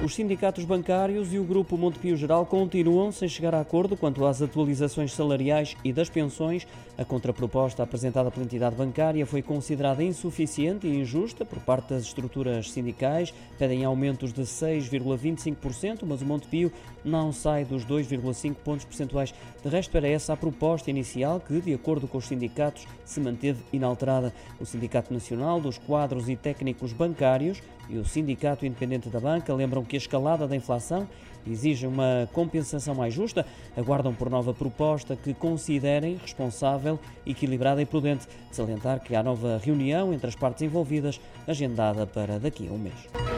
Os sindicatos bancários e o Grupo Montepio Geral continuam sem chegar a acordo quanto às atualizações salariais e das pensões. A contraproposta apresentada pela entidade bancária foi considerada insuficiente e injusta por parte das estruturas sindicais. Pedem aumentos de 6,25%, mas o Montepio não sai dos 2,5 pontos percentuais. De resto, era essa a proposta inicial que, de acordo com os sindicatos, se manteve inalterada. O Sindicato Nacional dos Quadros e Técnicos Bancários e o Sindicato Independente da Banca lembram que a escalada da inflação exige uma compensação mais justa, aguardam por nova proposta que considerem responsável, equilibrada e prudente. Salientar que há nova reunião entre as partes envolvidas, agendada para daqui a um mês.